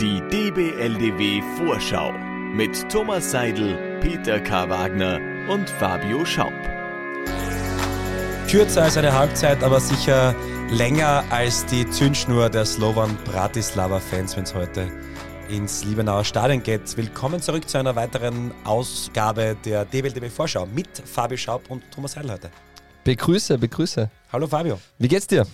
Die DBLDW Vorschau mit Thomas Seidel, Peter K. Wagner und Fabio Schaub. Kürzer als eine Halbzeit, aber sicher länger als die Zündschnur der Slovan Bratislava-Fans, wenn es heute ins Liebenauer Stadion geht. Willkommen zurück zu einer weiteren Ausgabe der DBLDW Vorschau mit Fabio Schaub und Thomas Seidel heute. Begrüße, begrüße. Hallo Fabio. Wie geht's dir?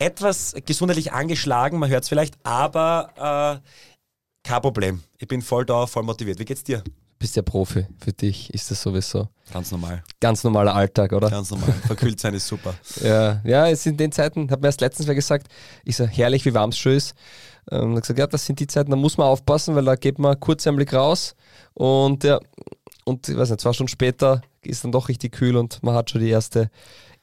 Etwas gesundheitlich angeschlagen, man hört es vielleicht, aber äh, kein Problem. Ich bin voll da, voll motiviert. Wie geht's dir? Bist ja Profi. Für dich ist das sowieso Ganz normal. ganz normaler Alltag, oder? Ganz normal. Verkühlt sein ist super. Ja, ja, es sind in den Zeiten, hat mir erst letztens wer gesagt, ist so herrlich, wie warm es schon ist. Ähm, hat gesagt, ja, das sind die Zeiten, da muss man aufpassen, weil da geht man kurzärmlich raus und ja, und ich weiß nicht, zwei Stunden später ist dann doch richtig kühl und man hat schon die erste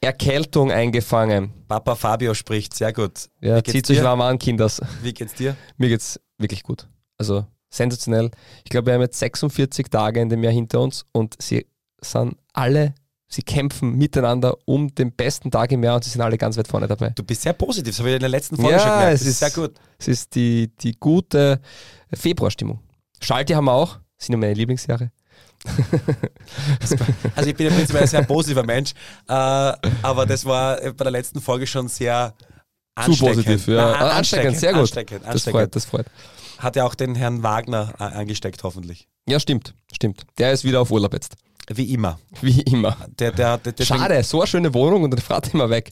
Erkältung eingefangen. Papa Fabio spricht, sehr gut. Ja, zieht euch dir? warm an, Kinders. Wie geht's dir? Mir geht's wirklich gut. Also sensationell. Ich glaube, wir haben jetzt 46 Tage in dem Jahr hinter uns und sie sind alle, sie kämpfen miteinander um den besten Tag im Jahr und sie sind alle ganz weit vorne dabei. Du bist sehr positiv, das habe ich in der letzten Folge Ja, schon gemerkt. es Das ist ist- sehr gut. Es ist die, die gute Februarstimmung. Schalti haben wir auch, sind ja meine Lieblingsjahre. Also ich bin ja prinzipiell ein sehr positiver Mensch, äh, aber das war bei der letzten Folge schon sehr Zu ansteckend. positiv, ja. Nein, Ah, ansteckend, sehr gut. Ansteckend, Das ansteckend. freut, das freut. Hat ja auch den Herrn Wagner äh, angesteckt, hoffentlich. Ja, stimmt, stimmt. Der ist wieder auf Urlaub jetzt. Wie immer. Wie immer. Der, der, der, deswegen- Schade, so eine schöne Wohnung und dann fährt immer weg.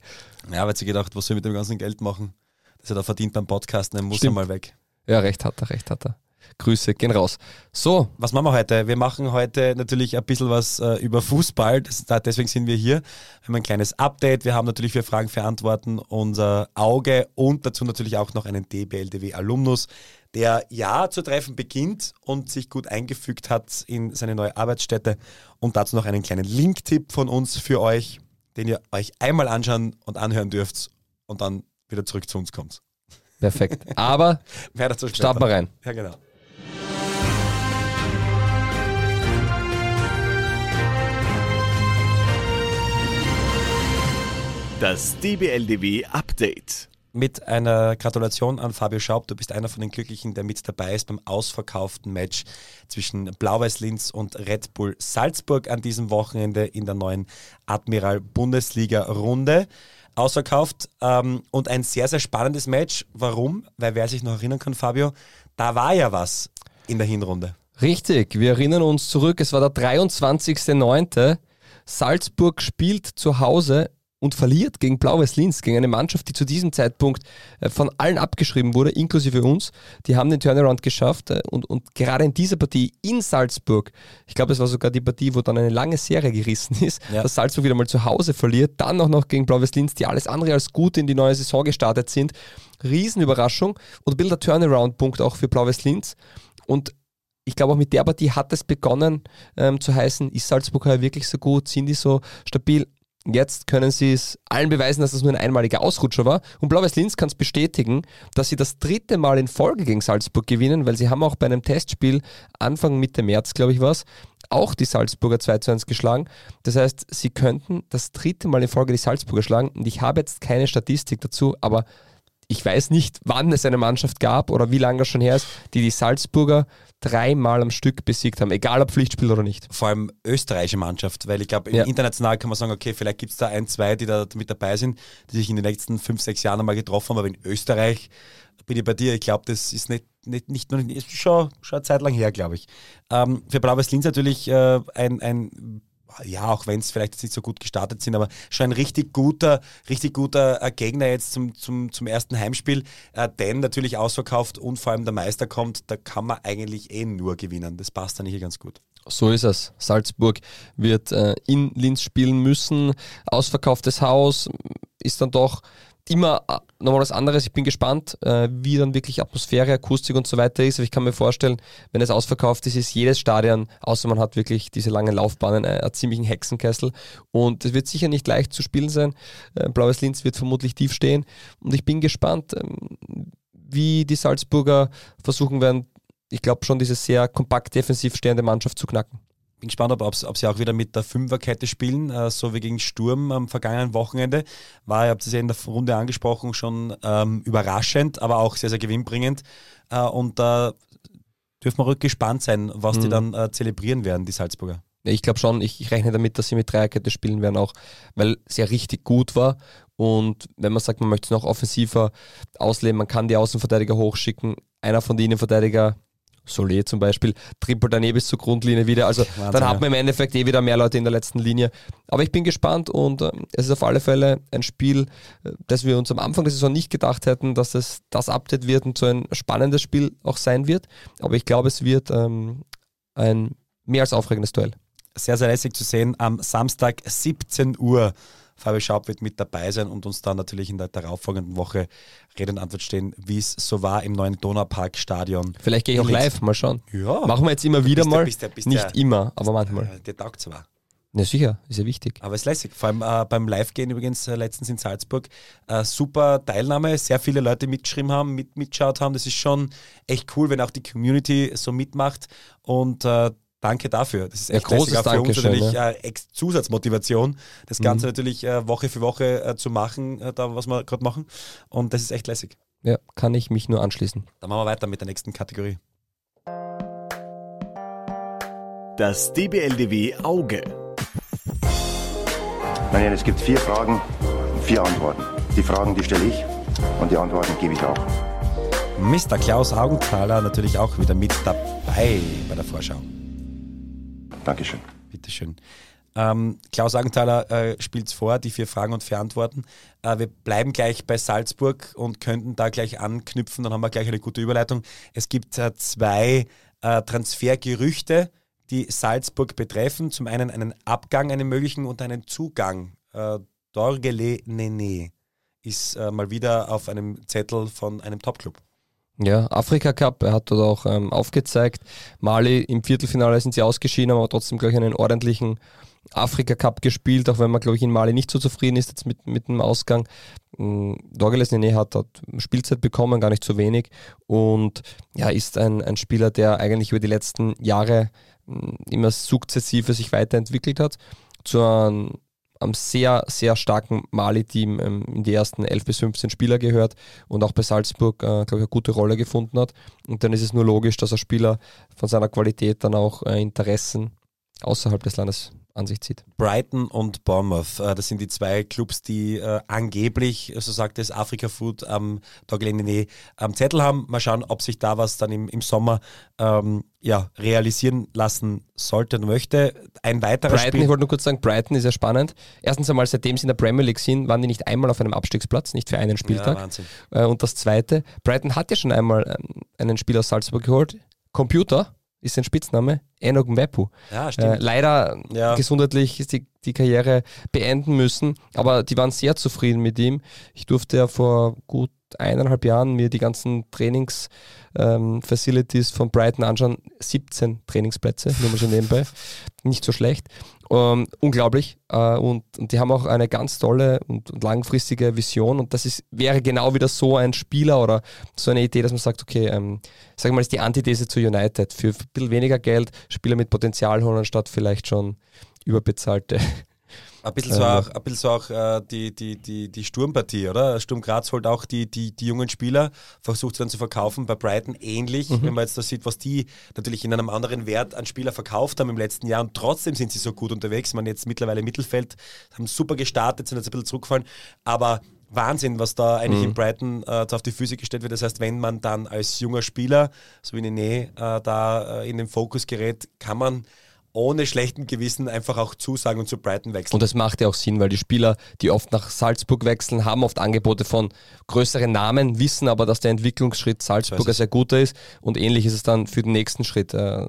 Ja, weil sie gedacht, was soll ich mit dem ganzen Geld machen? Das er da verdient beim Podcast, dann muss Stimmt. er mal weg. Ja, recht hat er, recht hat er. Grüße, gehen raus. So, Was machen wir heute? Wir machen heute natürlich ein bisschen was äh, über Fußball. Das, da, deswegen sind wir hier. Wir haben ein kleines Update. Wir haben natürlich für Fragen für Antworten unser Auge und dazu natürlich auch noch einen DBLDW-Alumnus, der ja zu treffen beginnt und sich gut eingefügt hat in seine neue Arbeitsstätte. Und dazu noch einen kleinen Link-Tipp von uns für euch, den ihr euch einmal anschauen und anhören dürft und dann wieder zurück zu uns kommt. perfekt. Aber Mehr dazu später. starten wir rein. Ja, genau. Das DBLDW Update. mit einer Gratulation an Fabio Schaub. Du bist einer von den Glücklichen, der mit dabei ist beim ausverkauften Match zwischen Blau-Weiß Linz und Red Bull Salzburg an diesem Wochenende in der neuen Admiral Bundesliga Runde. Ausverkauft ähm, und ein sehr, sehr spannendes Match. Warum? Weil wer sich noch erinnern kann, Fabio, da war ja was in der Hinrunde. Richtig, wir erinnern uns zurück, es war der 23.09. Salzburg spielt zu Hause und verliert gegen Blau-Weiß Linz, gegen eine Mannschaft, die zu diesem Zeitpunkt äh, von allen abgeschrieben wurde, inklusive uns. Die haben den Turnaround geschafft äh, und, und gerade in dieser Partie in Salzburg, ich glaube, es war sogar die Partie, wo dann eine lange Serie gerissen ist, Ja. dass Salzburg wieder mal zu Hause verliert, dann auch noch gegen Blau-Weiß Linz, die alles andere als gut in die neue Saison gestartet sind. Riesenüberraschung und ein bisschen der Turnaround-Punkt auch für Blau-Weiß Linz. Und ich glaube, auch mit der Partie hat es begonnen ähm, zu heißen, ist Salzburg heuer wirklich so gut, sind die so stabil? Jetzt können sie es allen beweisen, dass das nur ein einmaliger Ausrutscher war. Und Blau-Weiß Linz kann es bestätigen, dass sie das dritte Mal in Folge gegen Salzburg gewinnen, weil sie haben auch bei einem Testspiel Anfang Mitte März, glaube ich, war auch die Salzburger 2 zu 1 geschlagen. Das heißt, sie könnten das dritte Mal in Folge die Salzburger schlagen. Und ich habe jetzt keine Statistik dazu, aber ich weiß nicht, wann es eine Mannschaft gab oder wie lange das schon her ist, die die Salzburger dreimal am Stück besiegt haben, egal ob Pflichtspiel oder nicht. Vor allem österreichische Mannschaft, weil ich glaube, Ja. international kann man sagen, okay, vielleicht gibt es da ein, zwei, die da mit dabei sind, die sich in den letzten fünf, sechs Jahren einmal getroffen haben, aber in Österreich bin ich bei dir, ich glaube, das ist nicht, nicht, nicht nur, ist schon, schon eine Zeit lang her, glaube ich. Ähm, für Blau-Weiß Linz natürlich äh, ein, ein ja, auch wenn es vielleicht nicht so gut gestartet sind, aber schon ein richtig guter, richtig guter äh, Gegner jetzt zum, zum, zum ersten Heimspiel, äh, denn natürlich ausverkauft und vor allem der Meister kommt, da kann man eigentlich eh nur gewinnen. Das passt dann hier ganz gut. So ist es. Salzburg wird äh, in Linz spielen müssen. Ausverkauftes Haus ist dann doch immer äh, nochmal was anderes. Ich bin gespannt, äh, wie dann wirklich Atmosphäre, Akustik und so weiter ist. Aber ich kann mir vorstellen, wenn es ausverkauft ist, ist jedes Stadion, außer man hat wirklich diese langen Laufbahnen, äh, einen ziemlichen Hexenkessel. Und es wird sicher nicht leicht zu spielen sein. Blaues Linz wird vermutlich tief stehen. Und ich bin gespannt, ähm, wie die Salzburger versuchen werden, ich glaube schon, diese sehr kompakt defensiv stehende Mannschaft zu knacken. Bin gespannt, ob, ob, sie auch wieder mit der Fünferkette spielen, äh, so wie gegen Sturm am vergangenen Wochenende. War, ihr habt es ja in der Runde angesprochen, schon ähm, überraschend, aber auch sehr, sehr gewinnbringend. Äh, und da dürfen wir rück gespannt sein, was Mhm. die dann äh, zelebrieren werden, die Salzburger. Ich glaube schon, ich, ich rechne damit, dass sie mit Dreierkette spielen werden, auch weil es ja richtig gut war. Und wenn man sagt, man möchte es noch offensiver ausleben, man kann die Außenverteidiger hochschicken. Einer von den Innenverteidiger, Solé zum Beispiel, trippelt daneben bis zur Grundlinie wieder. Also Wahnsinn, dann hat man im Endeffekt eh wieder mehr Leute in der letzten Linie. Aber ich bin gespannt und äh, es ist auf alle Fälle ein Spiel, äh, das wir uns am Anfang der Saison nicht gedacht hätten, dass es das Update wird und so ein spannendes Spiel auch sein wird. Aber ich glaube, es wird ähm, ein mehr als aufregendes Duell. Sehr, sehr lässig zu sehen. Am Samstag 17 Uhr. Fabi Schaub wird mit dabei sein und uns dann natürlich in der darauffolgenden Woche Rede und Antwort stehen, wie es so war im neuen Donaupark-Stadion. Vielleicht gehe ich auch live, mal schauen. Ja, Machen wir jetzt immer wieder Bist mal. bist du- bist Nicht immer, aber manchmal. Der taugt zwar. Ja, sicher, ist ja wichtig. Aber es ist lässig. Vor allem äh, beim Live-Gehen übrigens äh, letztens in Salzburg. Äh, super Teilnahme, sehr viele Leute mitgeschrieben haben, mit, mitgeschaut haben. Das ist schon echt cool, wenn auch die Community so mitmacht. Und äh, danke dafür. Das ist Ja, echt großes lässig. Auch für uns natürlich ja. äh, Zusatzmotivation, das Ganze natürlich äh, Woche für Woche äh, zu machen, äh, da was wir gerade machen. Und das ist echt lässig. Ja, kann ich mich nur anschließen. Dann machen wir weiter mit der nächsten Kategorie. Das DBLDW Auge. Nein, es gibt vier Fragen und vier Antworten. Die Fragen, die stelle ich und die Antworten gebe ich auch. Mr. Klaus Augenthaler natürlich auch wieder mit dabei bei der Vorschau. Dankeschön. Bitteschön. Ähm, Klaus Augenthaler äh, spielt vor, die vier Fragen und vier Antworten. Äh, wir bleiben gleich bei Salzburg und könnten da gleich anknüpfen, dann haben wir gleich eine gute Überleitung. Es gibt äh, zwei äh, Transfergerüchte, die Salzburg betreffen. Zum einen einen Abgang, einen möglichen und einen Zugang. Äh, Dorgele Nene ist äh, mal wieder auf einem Zettel von einem Topclub. Ja, Afrika Cup, er hat dort auch ähm, aufgezeigt. Mali im Viertelfinale sind sie ausgeschieden, aber trotzdem, glaube ich, einen ordentlichen Afrika Cup gespielt, auch wenn man, glaube ich, in Mali nicht so zufrieden ist jetzt mit, mit dem Ausgang. Mm, Dorgeles Nene hat dort Spielzeit bekommen, gar nicht zu wenig. Und ja, ist ein, ein Spieler, der eigentlich über die letzten Jahre mm, immer sukzessive sich weiterentwickelt hat. Zu einem, einem sehr, sehr starken Mali-Team ähm, in die ersten 11 bis 15 Spieler gehört und auch bei Salzburg, äh, glaube ich, eine gute Rolle gefunden hat. Und dann ist es nur logisch, dass ein Spieler von seiner Qualität dann auch äh, Interessen außerhalb des Landes an sich zieht. Brighton und Bournemouth, äh, das sind die zwei Clubs, die äh, angeblich, so sagt es Afrika Food am Doglene am Zettel haben. Mal schauen, ob sich da was dann im, im Sommer ähm, ja, realisieren lassen sollte und möchte. Ein weiterer Brighton, ich Spiel. wollte nur kurz sagen, Brighton ist ja spannend. Erstens einmal, seitdem sie in der Premier League sind, waren die nicht einmal auf einem Abstiegsplatz, nicht für einen Ja, Spieltag. Wahnsinn. Äh, Und das Zweite, Brighton hat ja schon einmal ähm, einen Spieler aus Salzburg geholt. Computer ist sein Spitzname, Enoch Mwepu. Ja, Äh, stimmt. leider Ja. gesundheitlich ist die, die Karriere beenden müssen, aber die waren sehr zufrieden mit ihm. Ich durfte ja vor gut eineinhalb Jahren mir die ganzen Trainings ähm, von Brighton anschauen. 17 Trainingsplätze, nur mal so nebenbei. Nicht so schlecht. Ähm, unglaublich. Äh, und, und die haben auch eine ganz tolle und, und langfristige Vision. Und das ist, wäre genau wieder so ein Spieler oder so eine Idee, dass man sagt, okay, ähm, wir mal, ist die Antithese zu United. Für ein bisschen weniger Geld Spieler mit Potenzial holen, anstatt vielleicht schon überbezahlte. Ein bisschen so auch, ein bisschen so auch äh, die, die, die, die Sturmpartie, oder? Sturm Graz holt auch die, die, die jungen Spieler, versucht sie dann zu verkaufen. Bei Brighton ähnlich, wenn man jetzt da sieht, was die natürlich in einem anderen Wert an Spieler verkauft haben im letzten Jahr und trotzdem sind sie so gut unterwegs. Man jetzt mittlerweile im Mittelfeld, haben super gestartet, sind jetzt ein bisschen zurückgefallen, aber Wahnsinn, was da eigentlich in Brighton äh, auf die Füße gestellt wird. Das heißt, wenn man dann als junger Spieler, so wie Nene, äh, da äh, in den Fokus gerät, kann man ohne schlechten Gewissen einfach auch zusagen und zu Brighton wechseln. Und das macht ja auch Sinn, weil die Spieler, die oft nach Salzburg wechseln, haben oft Angebote von größeren Namen, wissen aber, dass der Entwicklungsschritt Salzburg So ist ein es. sehr guter ist. Und ähnlich ist es dann für den nächsten Schritt. Äh,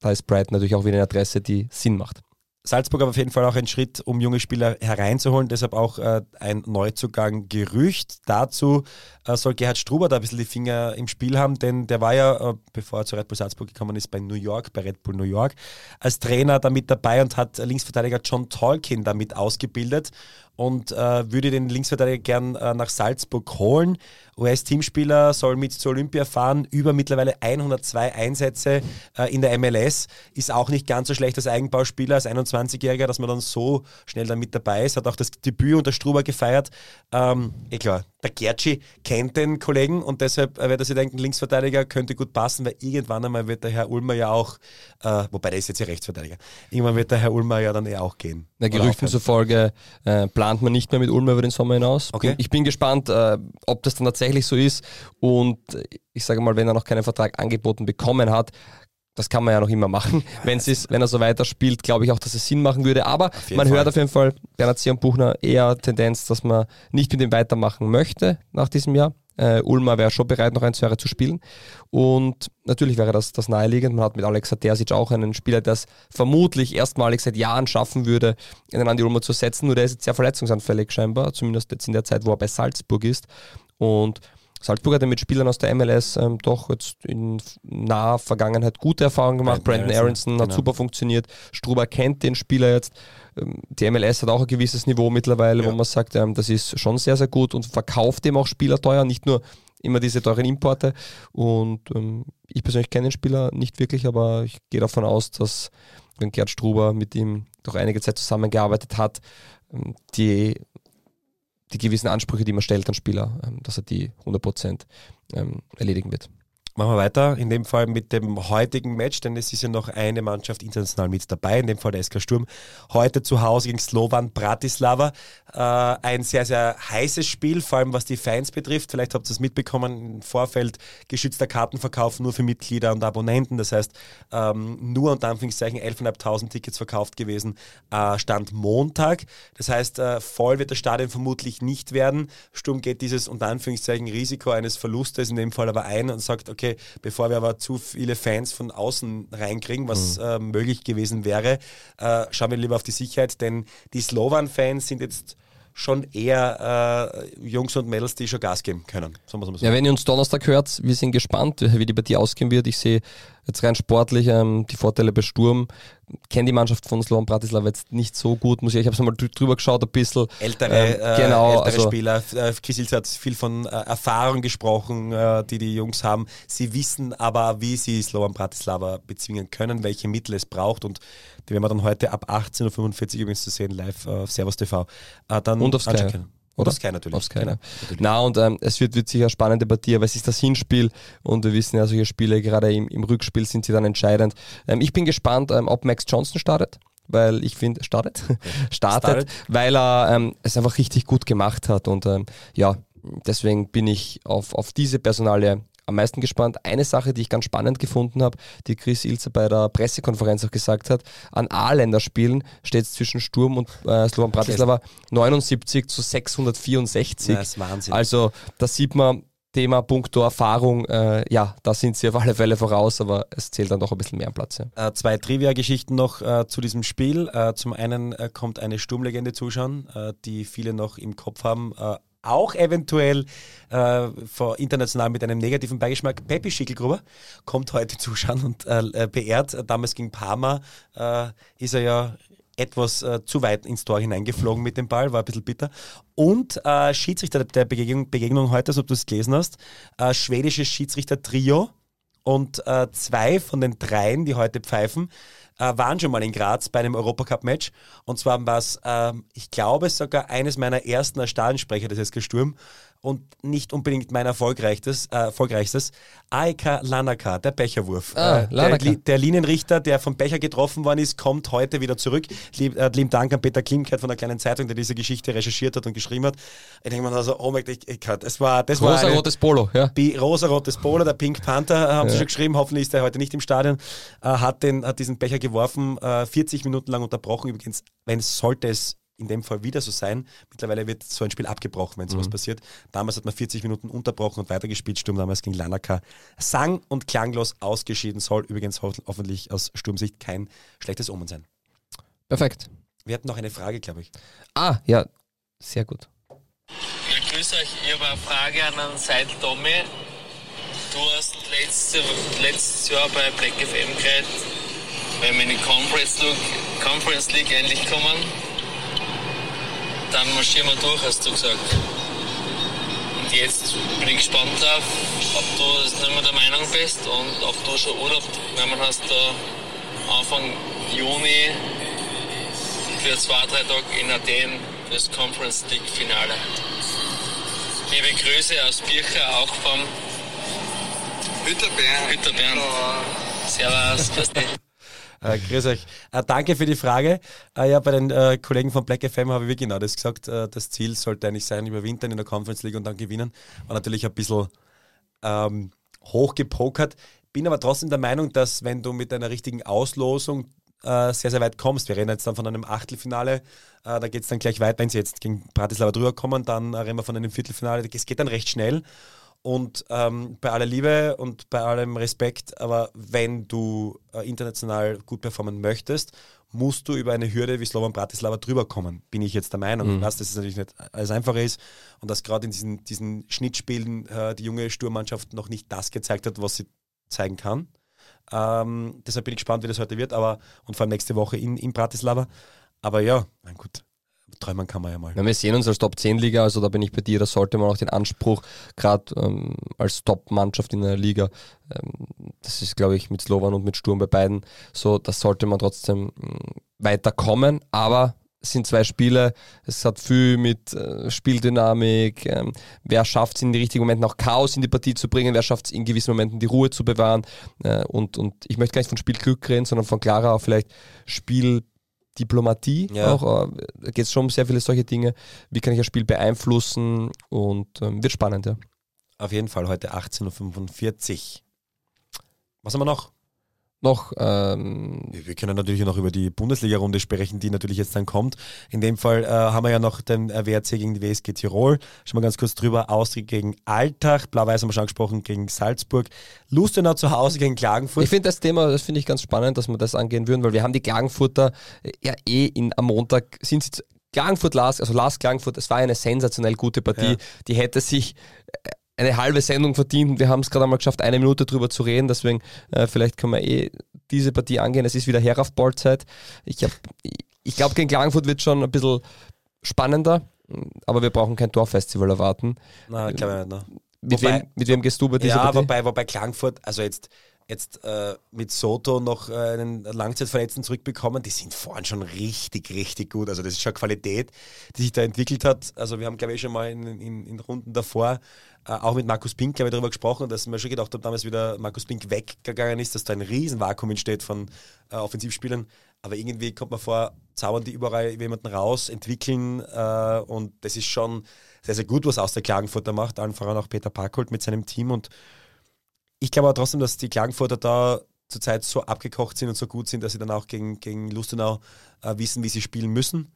Da ist Brighton natürlich auch wieder eine Adresse, die Sinn macht. Salzburg aber auf jeden Fall auch ein Schritt, um junge Spieler hereinzuholen. Deshalb auch äh, ein Neuzugang Gerücht. Dazu äh, soll Gerhard Struber da ein bisschen die Finger im Spiel haben, denn der war ja, äh, bevor er zu Red Bull Salzburg gekommen ist, bei New York, bei Red Bull New York, als Trainer da mit dabei und hat Linksverteidiger John Tolkien damit ausgebildet. Und äh, würde den Linksverteidiger gern äh, nach Salzburg holen. US-Teamspieler soll mit zur Olympia fahren, über mittlerweile 102 Einsätze äh, in der MLS. Ist auch nicht ganz so schlecht als Eigenbauspieler, als 21-Jähriger, dass man dann so schnell dann mit dabei ist. Hat auch das Debüt unter Struber gefeiert. Ähm, eh klar, der Gertschi kennt den Kollegen und deshalb äh, wird er sich denken, Linksverteidiger könnte gut passen, weil irgendwann einmal wird der Herr Ulmer ja auch, äh, wobei der ist jetzt ja Rechtsverteidiger, irgendwann wird der Herr Ulmer ja dann eher auch gehen. Na, Gerüchten zufolge äh, plant man nicht mehr mit Ulmer über den Sommer hinaus. Okay. Ich bin gespannt, äh, ob das dann tatsächlich so ist. Und ich sage mal, wenn er noch keinen Vertrag angeboten bekommen hat, das kann man ja noch immer machen. Wenn, es wenn er so weiterspielt, glaube ich auch, dass es Sinn machen würde. Aber man Fall. hört auf jeden Fall Bernhard Zion Buchner eher Tendenz, dass man nicht mit ihm weitermachen möchte nach diesem Jahr. Äh, Ulmer wäre schon bereit, noch ein, zwei Jahre zu spielen. Und natürlich wäre das, das naheliegend. Man hat mit Alexa Terzic auch einen Spieler, der es vermutlich erstmalig seit Jahren schaffen würde, einen Andi Ulmer zu setzen. Nur der ist jetzt sehr verletzungsanfällig scheinbar, zumindest jetzt in der Zeit, wo er bei Salzburg ist. Und Salzburg hat ja mit Spielern aus der MLS ähm, doch jetzt in naher Vergangenheit gute Erfahrungen gemacht. Brandon Brandon Aronson hat genau. super funktioniert. Struber kennt den Spieler jetzt. Ähm, Die MLS hat auch ein gewisses Niveau mittlerweile, wo Ja. man sagt, ähm, das ist schon sehr, sehr gut und verkauft dem auch Spieler teuer, nicht nur immer diese teuren Importe. Und ähm, ich persönlich kenne den Spieler nicht wirklich, aber ich gehe davon aus, dass wenn Gerd Struber mit ihm doch einige Zeit zusammengearbeitet hat, ähm, die die gewissen Ansprüche, die man stellt an Spieler, ähm, dass er die 100% ähm, erledigen wird. Machen wir weiter, in dem Fall mit dem heutigen Match, denn es ist ja noch eine Mannschaft international mit dabei, in dem Fall der SK Sturm. Heute zu Hause gegen Slovan Bratislava. Äh, ein sehr, sehr heißes Spiel, vor allem was die Fans betrifft. Vielleicht habt ihr es mitbekommen, im Vorfeld geschützter Kartenverkauf nur für Mitglieder und Abonnenten. Das heißt, ähm, nur unter Anführungszeichen 11.500 Tickets verkauft gewesen, äh, Stand Montag. Das heißt, äh, voll wird das Stadion vermutlich nicht werden. Sturm geht dieses unter Anführungszeichen Risiko eines Verlustes in dem Fall aber ein und sagt, okay, bevor wir aber zu viele Fans von außen reinkriegen, was äh, möglich gewesen wäre, äh, schauen wir lieber auf die Sicherheit, denn die Slowan-Fans sind jetzt schon eher äh, Jungs und Mädels, die schon Gas geben können. So. Ja, wenn ihr uns Donnerstag hört, wir sind gespannt, wie die Partie ausgehen wird. Ich sehe jetzt rein sportlich ähm, die Vorteile bei Sturm. Kenne die Mannschaft von Slovan Bratislava jetzt nicht so gut, muss ich. Ich habe es mal drü- drüber geschaut, ein bisschen. ältere, Ähm, äh, genau, ältere also- Spieler. Äh, Kisilc hat viel von äh, Erfahrung gesprochen, äh, die die Jungs haben. Sie wissen aber, wie sie Slovan Bratislava bezwingen können, welche Mittel es braucht und die werden wir dann heute ab 18.45 Uhr übrigens zu sehen, live auf Servus TV. Äh, dann Und auf Sky. Oder? auf Sky natürlich. Auf Sky, Genau, natürlich. Na, und ähm, es wird, wird sicher eine spannende Partie, aber es ist das Hinspiel und wir wissen ja, solche Spiele, gerade im, im Rückspiel sind sie dann entscheidend. Ähm, ich bin gespannt, ähm, ob Max Johnson startet. Weil ich finde, startet? startet, Startet. weil er ähm, es einfach richtig gut gemacht hat. Und ähm, ja, deswegen bin ich auf, auf diese Personalie am meisten gespannt. Eine Sache, die ich ganz spannend gefunden habe, die Chris Ilzer bei der Pressekonferenz auch gesagt hat, an A-Länderspielen steht es zwischen Sturm und äh, Slovan Bratislava 79 zu 664. Ja, das ist Wahnsinn. Also da sieht man, Thema Punkto Erfahrung, äh, ja, da sind sie auf alle Fälle voraus, aber es zählt dann doch ein bisschen mehr am Platz. Ja. Äh, zwei Trivia-Geschichten noch äh, zu diesem Spiel. Äh, zum einen äh, kommt eine Sturmlegende zuschauen, äh, die viele noch im Kopf haben. Auch eventuell äh, international mit einem negativen Beigeschmack. Peppi Schickelgruber kommt heute zuschauen und äh, äh, beehrt. Damals gegen Parma äh, ist er ja etwas äh, zu weit ins Tor hineingeflogen mit dem Ball, war ein bisschen bitter. Und äh, Schiedsrichter der Begegnung, Begegnung heute, als ob du es gelesen hast, äh, schwedisches Schiedsrichter-Trio, und äh, zwei von den dreien, die heute pfeifen, äh, waren schon mal in Graz bei einem Europacup-Match. Und zwar war es, ähm, ich glaube, sogar eines meiner ersten Stadionsprecher des SK Sturm und nicht unbedingt mein erfolgreichstes, äh, erfolgreichstes, Aika Lanaka, der Becherwurf. Ah, äh, der, der Linienrichter, der vom Becher getroffen worden ist, kommt heute wieder zurück. Lieb, äh, lieben Dank an Peter Klimkeit von der kleinen Zeitung, der diese Geschichte recherchiert hat und geschrieben hat. Ich denke mir also, oh mein Gott, das war, das war Rosa eine- rotes Polo, ja. Bi- rosa-rotes Polo, der Pink Panther, äh, haben sie schon geschrieben, hoffentlich ist er heute nicht im Stadion, äh, hat, den, hat diesen Becher geworfen, äh, 40 Minuten lang unterbrochen. Übrigens, wenn es sollte es in dem Fall wieder so sein, mittlerweile wird so ein Spiel abgebrochen, wenn sowas passiert. Damals hat man 40 Minuten unterbrochen und weitergespielt, Sturm damals gegen Lanaka. Sang- und klanglos ausgeschieden, soll übrigens ho hoffentlich aus Sturmsicht kein schlechtes Omen sein. Perfekt. Wir hatten noch eine Frage, glaube ich. Ah, ja, sehr gut. Ja, grüß euch. Ich habe eine Frage an den Seidel Tommy. Du hast letzte, letztes Jahr bei Black FM geredet, wenn wir in die Conference League, Conference League endlich kommen. Dann marschieren wir durch, hast du gesagt. Und jetzt bin ich gespannt drauf, ob du nicht mehr der Meinung bist und ob du schon Urlaub genommen hast, da Anfang Juni für zwei, drei Tage in Athen das Conference League Finale. Liebe Grüße aus Bircher, auch vom Hütter Bern. Hütter Bern. Servus. Äh, grüß euch. Äh, danke für die Frage. Äh, ja, bei den äh, Kollegen von Black FM habe ich genau das gesagt. Äh, das Ziel sollte eigentlich sein, überwintern in der Conference League und dann gewinnen. War natürlich ein bisschen ähm, hochgepokert. Bin aber trotzdem der Meinung, dass wenn du mit einer richtigen Auslosung äh, sehr, sehr weit kommst, wir reden jetzt dann von einem Achtelfinale, da geht es dann gleich weit, wenn sie jetzt gegen Bratislava drüber kommen, dann reden wir von einem Viertelfinale, es geht dann recht schnell. Und ähm, bei aller Liebe und bei allem Respekt, aber wenn du äh, international gut performen möchtest, musst du über eine Hürde wie Slovan Bratislava drüber kommen, bin ich jetzt der Meinung. Weiß, dass es natürlich nicht alles einfach ist und dass gerade in diesen, diesen Schnittspielen äh, die junge Sturmmannschaft noch nicht das gezeigt hat, was sie zeigen kann. Ähm, deshalb bin ich gespannt, wie das heute wird, aber und vor allem nächste Woche in, in Bratislava. Aber ja, mein gut, träumen kann man ja mal. Ja, wir sehen uns als Top 10 Liga, also da bin ich bei dir, da sollte man auch den Anspruch, gerade ähm, als Top-Mannschaft in der Liga, ähm, das ist glaube ich mit Slovan und mit Sturm bei beiden so, das sollte man trotzdem mh, weiterkommen, aber es sind zwei Spiele, es hat viel mit äh, Spieldynamik, ähm, wer schafft es in den richtigen Momenten auch Chaos in die Partie zu bringen, wer schafft es in gewissen Momenten die Ruhe zu bewahren äh, und, und ich möchte gar nicht von Spielglück reden, sondern von klarer auch vielleicht Spieldiplomatie Ja. auch, äh, da geht es schon um sehr viele solche Dinge, wie kann ich das Spiel beeinflussen und ähm, wird spannend, ja. Auf jeden Fall heute 18.45 Uhr. Was haben wir noch? Noch, ähm, Wir können natürlich noch über die Bundesliga-Runde sprechen, die natürlich jetzt dann kommt. In dem Fall äh, haben wir ja noch den äh, WRC gegen die WSG Tirol. Schon mal ganz kurz drüber. Austria gegen Altach. Blau-Weiß haben wir schon angesprochen gegen Salzburg. Lustenau zu Hause gegen Klagenfurt. Ich finde das Thema, das finde ich ganz spannend, dass wir das angehen würden, weil wir haben die Klagenfurter äh, ja eh in, am Montag, sind sie zu- Klagenfurt Lars, also Lars Klagenfurt, es war eine sensationell gute Partie, Ja. die hätte sich äh, eine halbe Sendung verdient. Wir haben es gerade einmal geschafft, eine Minute drüber zu reden, deswegen äh, vielleicht können wir eh diese Partie angehen. Es ist wieder Heraufballzeit. Ich, hab- ich glaube, gegen Klagenfurt wird schon ein bisschen spannender, aber wir brauchen kein Torfestival erwarten. Na, glaube ich nicht. Ne? Mit, Wobei- wem, mit wem gehst du bei dieser Ja, Partie? wobei, wobei Klagenfurt, also jetzt, jetzt äh, mit Soto noch äh, einen Langzeitverletzten zurückbekommen, die sind vorhin schon richtig, richtig gut. Also das ist schon Qualität, die sich da entwickelt hat. Also wir haben, glaube ich, schon mal in, in, in Runden davor äh, auch mit Markus Pink, glaube ich, darüber gesprochen, dass man schon gedacht hat, damals wieder Markus Pink weggegangen ist, dass da ein Riesenvakuum entsteht von äh, Offensivspielern. Aber irgendwie kommt man vor, zaubern die überall jemanden raus, entwickeln äh, und das ist schon sehr, sehr gut, was aus der Klagenfurter macht. Allen voran auch Peter Parkholt mit seinem Team und ich glaube aber trotzdem, dass die Klagenfurter da zurzeit so abgekocht sind und so gut sind, dass sie dann auch gegen, gegen Lustenau äh, wissen, wie sie spielen müssen.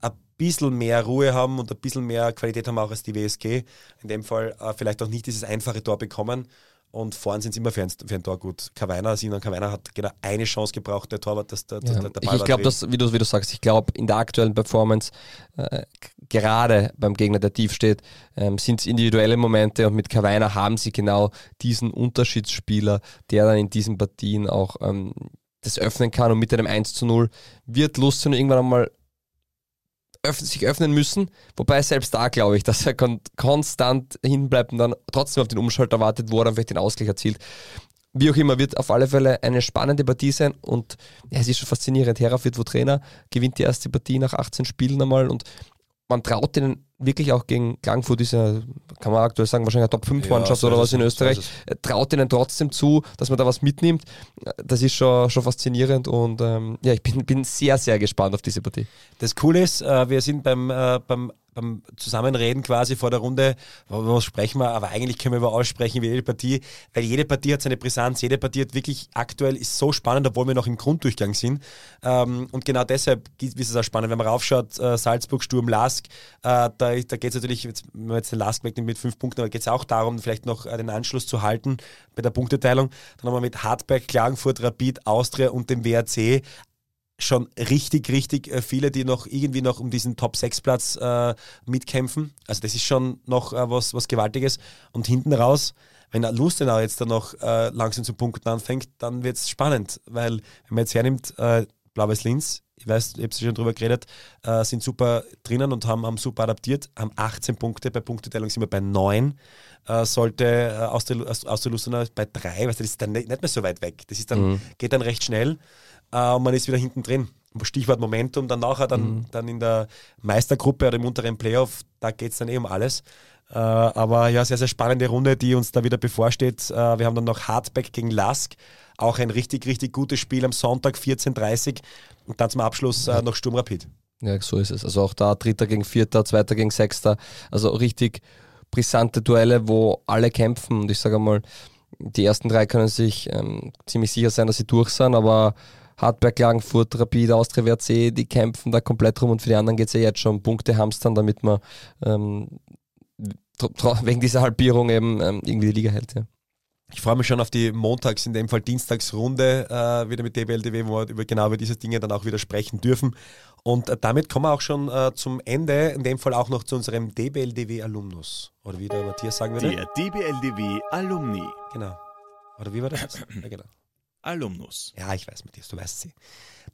Ein bisschen mehr Ruhe haben und ein bisschen mehr Qualität haben auch als die WSG. In dem Fall äh, vielleicht auch nicht dieses einfache Tor bekommen. Und vorne sind sie immer für ein, für ein Tor gut. Kavainer, Sinan Kavainer hat genau eine Chance gebraucht, der Torwart, dass der, Ja. der, der ich Ball ich war glaube, wie du, wie du sagst, ich glaube, in der aktuellen Performance, äh, gerade beim Gegner, der tief steht, ähm, sind es individuelle Momente und mit Kawainer haben sie genau diesen Unterschiedsspieler, der dann in diesen Partien auch ähm, das öffnen kann und mit einem 1 zu 0 wird Lustenau irgendwann einmal öff sich öffnen müssen, wobei selbst da glaube ich, dass er kon konstant hinbleibt und dann trotzdem auf den Umschalter wartet, wo er dann vielleicht den Ausgleich erzielt. Wie auch immer, wird auf alle Fälle eine spannende Partie sein und ja, es ist schon faszinierend. Heraf wird wo Trainer, gewinnt die erste Partie nach 18 Spielen einmal und man traut ihnen wirklich auch gegen Klagenfurt, ist ja, kann man aktuell sagen, wahrscheinlich eine Top-5-Mannschaft so oder was in Österreich, äh, traut ihnen trotzdem zu, dass man da was mitnimmt. Das ist schon, schon faszinierend und ähm, ja, ich bin, bin sehr, sehr gespannt auf diese Partie. Das Coole ist, äh, wir sind beim, äh, beim, beim Zusammenreden quasi vor der Runde, was sprechen wir, aber eigentlich können wir über alles sprechen wie jede Partie, weil jede Partie hat seine Brisanz, jede Partie hat wirklich aktuell ist so spannend, obwohl wir noch im Grunddurchgang sind. Ähm, und genau deshalb ist es auch spannend, wenn man raufschaut, äh, Salzburg, Sturm, Lask, äh, da, da geht es natürlich, wenn man jetzt den Lask wegnimmt mit fünf Punkten, aber geht es auch darum, vielleicht noch äh, den Anschluss zu halten bei der Punkteteilung. Dann haben wir mit Hartberg, Klagenfurt, Rapid, Austria und dem WRC schon richtig, richtig äh, viele, die noch irgendwie noch um diesen Top-6-Platz äh, mitkämpfen. Also das ist schon noch äh, was, was Gewaltiges. Und hinten raus, wenn Lustenau jetzt dann noch äh, langsam zu punkten anfängt, dann wird es spannend, weil wenn man jetzt hernimmt, äh, Blau-Weiß Linz ich weiß, ich habe schon drüber geredet, äh, sind super drinnen und haben, haben super adaptiert, haben 18 Punkte, bei Punkteteilung sind wir bei 9. Äh, sollte aus der, aus, aus der Lustenau bei 3, weißt du, das ist dann nicht, nicht mehr so weit weg. Das ist dann, geht dann recht schnell äh, und man ist wieder hinten drin. Stichwort Momentum, dann nachher dann, dann in der Meistergruppe oder im unteren Playoff, da geht es dann eh um alles. Äh, aber ja, sehr, sehr spannende Runde, die uns da wieder bevorsteht. Äh, wir haben dann noch Hardback gegen Lask, auch ein richtig, richtig gutes Spiel am Sonntag 14.30 und dann zum Abschluss äh, noch Sturm Rapid. Ja, so ist es. Also auch da Dritter gegen Vierter, Zweiter gegen Sechster. Also richtig brisante Duelle, wo alle kämpfen. Und ich sage mal, die ersten drei können sich ähm, ziemlich sicher sein, dass sie durch sind, aber Hartberg, Klagenfurt, Rapid, Austria, WRC, die kämpfen da komplett rum und für die anderen geht es ja jetzt schon um Punkte hamstern, damit man ähm, wegen dieser Halbierung eben ähm, irgendwie die Liga hält. Ja. Ich freue mich schon auf die Montags, in dem Fall Dienstagsrunde äh, wieder mit DBLDW, wo wir über, genau über diese Dinge dann auch wieder sprechen dürfen. Und äh, damit kommen wir auch schon äh, zum Ende, in dem Fall auch noch zu unserem DBLDW-Alumnus. Oder wie der Matthias sagen würde. Der DBLDW Alumni. Genau. Oder wie war das? ja, genau. Alumnus. Ja, ich weiß, Matthias, du weißt sie.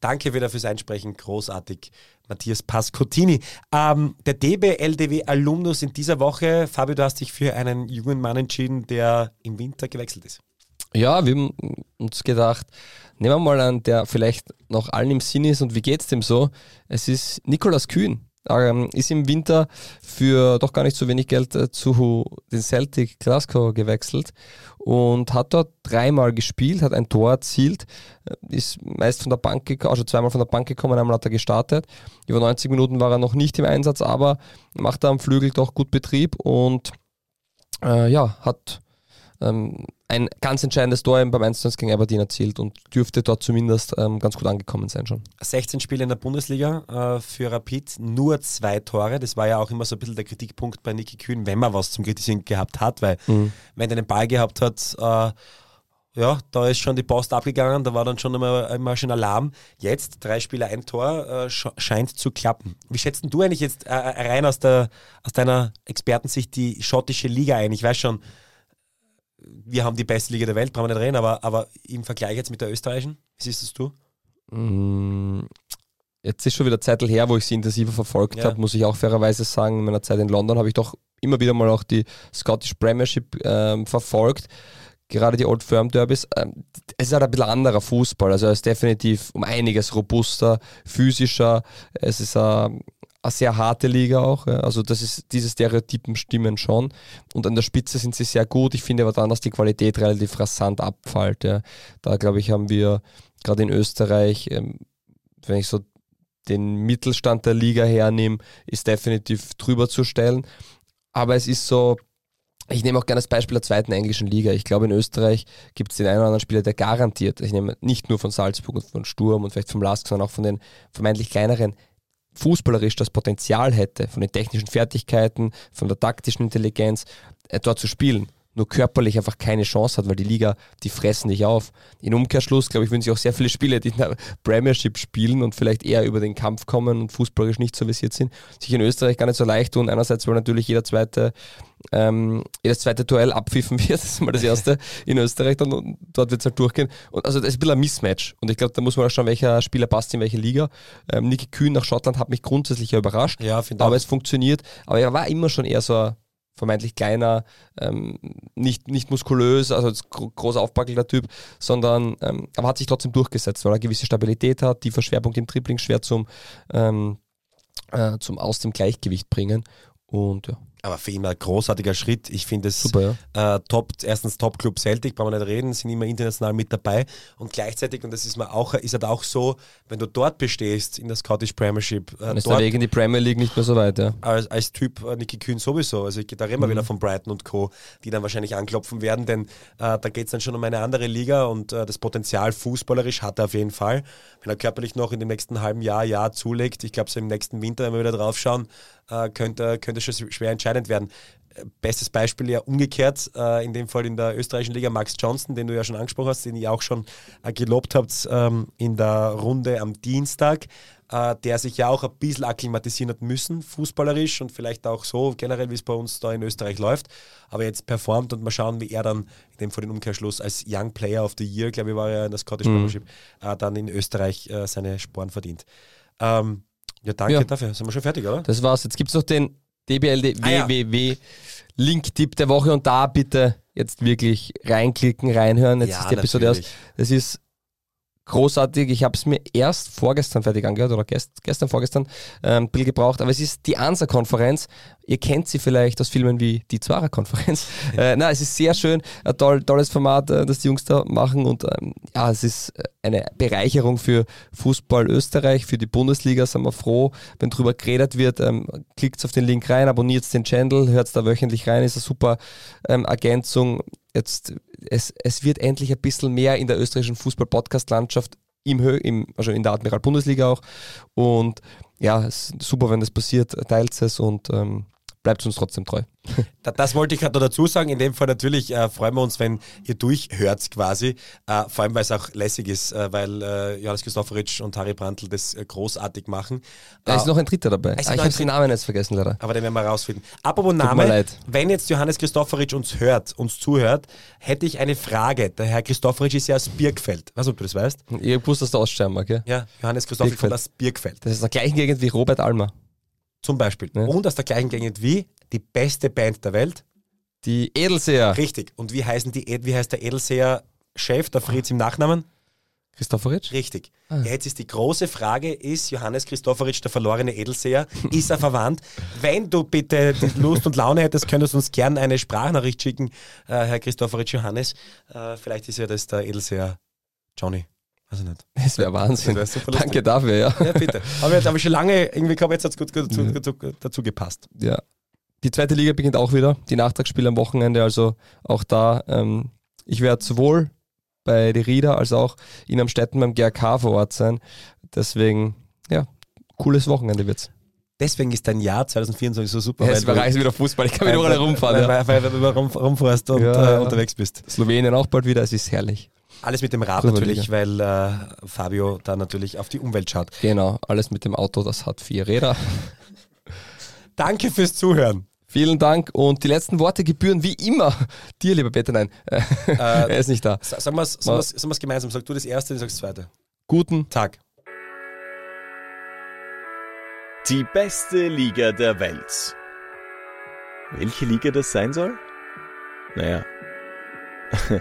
Danke wieder fürs Einsprechen, großartig, Matthias Pascottini. Ähm, der DBLDW Alumnus in dieser Woche, Fabio, du hast dich für einen jungen Mann entschieden, der im Winter gewechselt ist. Ja, wir haben uns gedacht, nehmen wir mal einen, der vielleicht noch allen im Sinn ist und wie geht's dem so? Es ist Nikolas Kühn. Ähm, ist im Winter für doch gar nicht so wenig Geld äh, zu den Celtic Glasgow gewechselt und hat dort dreimal gespielt, hat ein Tor erzielt, äh, ist meist von der Bank gekommen, also zweimal von der Bank gekommen, einmal hat er gestartet. Über 90 Minuten war er noch nicht im Einsatz, aber macht er am Flügel doch gut Betrieb und äh, ja, hat ähm, ein ganz entscheidendes Tor beim 1 gegen Aberdeen erzielt und dürfte dort zumindest ähm, ganz gut angekommen sein schon. 16 Spiele in der Bundesliga äh, für Rapid, nur zwei Tore. Das war ja auch immer so ein bisschen der Kritikpunkt bei Niki Kühn, wenn man was zum Kritisieren gehabt hat, weil wenn er den Ball gehabt hat, äh, ja, da ist schon die Post abgegangen, da war dann schon immer, immer schon Alarm. Jetzt, drei Spiele, ein Tor, äh, sch scheint zu klappen. Wie schätzt denn du eigentlich jetzt äh, rein aus, der, aus deiner Expertensicht die schottische Liga ein? Ich weiß schon, wir haben die beste Liga der Welt, brauchen wir nicht reden, aber, aber im Vergleich jetzt mit der österreichischen, wie siehst das du? Mm, Jetzt ist schon wieder Zeit her, wo ich sie intensiver verfolgt Ja. habe, muss ich auch fairerweise sagen. In meiner Zeit in London habe ich doch immer wieder mal auch die Scottish Premiership ähm, verfolgt. Gerade die Old Firm Derbys. Ähm, es ist halt ein bisschen anderer Fußball. Also er ist definitiv um einiges robuster, physischer. Es ist eine, eine sehr harte Liga auch. Ja. Also das ist, diese Stereotypen stimmen schon. Und an der Spitze sind sie sehr gut. Ich finde aber dann, dass die Qualität relativ rasant abfällt. Ja. Da glaube ich, haben wir gerade in Österreich, ähm, wenn ich so den Mittelstand der Liga hernehme, ist definitiv drüber zu stellen. Aber es ist so, ich nehme auch gerne das Beispiel der zweiten englischen Liga. Ich glaube, in Österreich gibt es den einen oder anderen Spieler, der garantiert, ich nehme nicht nur von Salzburg und von Sturm und vielleicht vom Lask, sondern auch von den vermeintlich kleineren, fußballerisch das Potenzial hätte, von den technischen Fertigkeiten, von der taktischen Intelligenz, äh, dort zu spielen. Nur körperlich einfach keine Chance hat, weil die Liga, die fressen dich auf. In Umkehrschluss, glaube ich, würden sich auch sehr viele Spieler, die in der Premiership spielen und vielleicht eher über den Kampf kommen und fußballerisch nicht so versiert sind, sich in Österreich gar nicht so leicht tun. Einerseits, weil natürlich jeder zweite, ähm, jedes zweite Duell abpfiffen wird, das ist mal das erste in Österreich, dann, und dort wird es halt durchgehen. Und also das ist ein bisschen ein Mismatch. Und ich glaube, da muss man auch schauen, welcher Spieler passt in welche Liga. Ähm, Niki Kühn nach Schottland hat mich grundsätzlich überrascht. Ja, finde Aber auch. es funktioniert. Aber er war immer schon eher so ein vermeintlich kleiner, ähm, nicht, nicht muskulös, also als gro groß aufpackelnder Typ, sondern ähm, aber hat sich trotzdem durchgesetzt, weil er gewisse Stabilität hat, tiefer Schwerpunkt im Dribbling schwer zum, ähm, äh, zum aus dem Gleichgewicht bringen. Und ja, Aber für ihn ein großartiger Schritt. Ich finde es super, ja. äh, top, erstens Top Club Celtic, brauchen wir nicht reden, sind immer international mit dabei. Und gleichzeitig, und das ist mir auch, ist halt auch so, wenn du dort bestehst in der Scottish Premiership, äh, Dann ist der dort Weg in die Premier League nicht mehr so weit, ja. als, als Typ äh, Nicky Kühn sowieso. Also ich, da reden wir Mhm. wieder von Brighton und Co., die dann wahrscheinlich anklopfen werden, denn äh, da geht es dann schon um eine andere Liga und äh, das Potenzial fußballerisch hat er auf jeden Fall. Wenn er körperlich noch in dem nächsten halben Jahr, Jahr zulegt, ich glaube so im nächsten Winter, wenn wir wieder drauf schauen, äh, könnte, könnte schon schwer entscheidend werden. Bestes Beispiel ja umgekehrt, äh, in dem Fall in der österreichischen Liga Max Johnson, den du ja schon angesprochen hast, den ihr auch schon äh, gelobt habt ähm, in der Runde am Dienstag, der sich ja auch ein bisschen akklimatisieren hat müssen, fußballerisch und vielleicht auch so generell, wie es bei uns da in Österreich läuft, aber jetzt performt und mal schauen, wie er dann in dem Fall den Umkehrschluss als Young Player of the Year, glaube ich, war er in der Scottish Mhm. Premiership, dann in Österreich seine Sporen verdient. Ähm, ja, danke Ja. dafür. Sind wir schon fertig, oder? Das war's. Jetzt gibt's noch den DBLD Ah, ja. www Link-Tipp der Woche und da bitte jetzt wirklich reinklicken, reinhören. Jetzt Ja, ist die Episode aus. natürlich. Es ist großartig. Ich habe es mir erst vorgestern fertig angehört oder gest, gestern, vorgestern ähm, ein bisschen gebraucht. Aber es ist die ANSA-Konferenz. Ihr kennt sie vielleicht aus Filmen wie die Zwarer-Konferenz. äh, na, es ist sehr schön. Ein toll, tolles Format, äh, das die Jungs da machen. Und ähm, ja, es ist äh, eine Bereicherung für Fußball Österreich, für die Bundesliga. Sind wir froh, wenn drüber geredet wird. Ähm, klickt auf den Link rein, abonniert den Channel, hört da wöchentlich rein. Ist eine super ähm, Ergänzung. Jetzt, es, es wird endlich ein bisschen mehr in der österreichischen Fußball-Podcast-Landschaft im, im, also in der Admiral Bundesliga auch. Und ja, super, wenn das passiert. Teilt es und ähm, bleibt uns trotzdem treu. Da- Das wollte ich gerade noch dazu sagen. In dem Fall natürlich äh, freuen wir uns, wenn ihr durchhört quasi. Äh, vor allem, weil es auch lässig ist, äh, weil äh, Johannes Christofferitsch und Harry Brandl das äh, großartig machen. Da Äh, ist noch ein dritter dabei. Ah, ich habe den Namen jetzt vergessen, leider. aber den werden wir rausfinden. Apropos mir Name, wenn jetzt Johannes Christofferitsch uns hört, uns zuhört, hätte ich eine Frage. Der Herr Christofferitsch ist ja aus Birkfeld. Weiß nicht, ob du das weißt? Ihr wusst, dass du aussterben mag, ja? Ja, Johannes Christofferitsch Birkfeld. kommt aus Birkfeld. Das ist der gleichen Gegend wie Robert Almer. Zum Beispiel. Ja. Und aus der gleichen Gegend wie die beste Band der Welt. Die Edelseher. Richtig. Und wie, heißen die, wie heißt der Edelseher-Chef, der Fritz im Nachnamen? Christopheritsch? Richtig. Ja, jetzt ist die große Frage, ist Johannes Christofferitsch der verlorene Edelseher? Ist er verwandt? Wenn du bitte Lust und Laune hättest, könntest du uns gerne eine Sprachnachricht schicken, äh, Herr Christofferitsch Johannes. Äh, vielleicht ist ja das der Edelseher Johnny. Weiß ich nicht. Das wäre Wahnsinn. Das wär. Danke dafür, ja. Ja, bitte. Aber jetzt habe ich schon lange irgendwie gehabt, jetzt hat es gut, gut dazu, dazu, dazu gepasst. ja. Die zweite Liga beginnt auch wieder. Die Nachtragsspiele am Wochenende, also auch da. Ähm, ich werde sowohl bei die Rieder als auch in Amstetten beim GRK vor Ort sein. Deswegen, ja, cooles Wochenende wird's. Deswegen ist dein Jahr 2024 so super. Es weil war du- wieder Fußball, ich kann mich überall rumfahren. Weil, Ja. weil, weil, du rum, rumfährst und Ja, äh, ja. unterwegs bist. Slowenien auch bald wieder, es ist herrlich. Alles mit dem Rad Drüber natürlich, weil äh, Fabio da natürlich auf die Umwelt schaut. Genau, alles mit dem Auto, das hat vier Räder. Danke fürs Zuhören. Vielen Dank und die letzten Worte gebühren wie immer dir, lieber Peter. Nein, er ist nicht da. Sa- Sagen wir es sagen wir's- sagen wir's gemeinsam. Sag du das erste, ich sag das zweite. Guten Tag. Die beste Liga der Welt. Welche Liga das sein soll? Naja,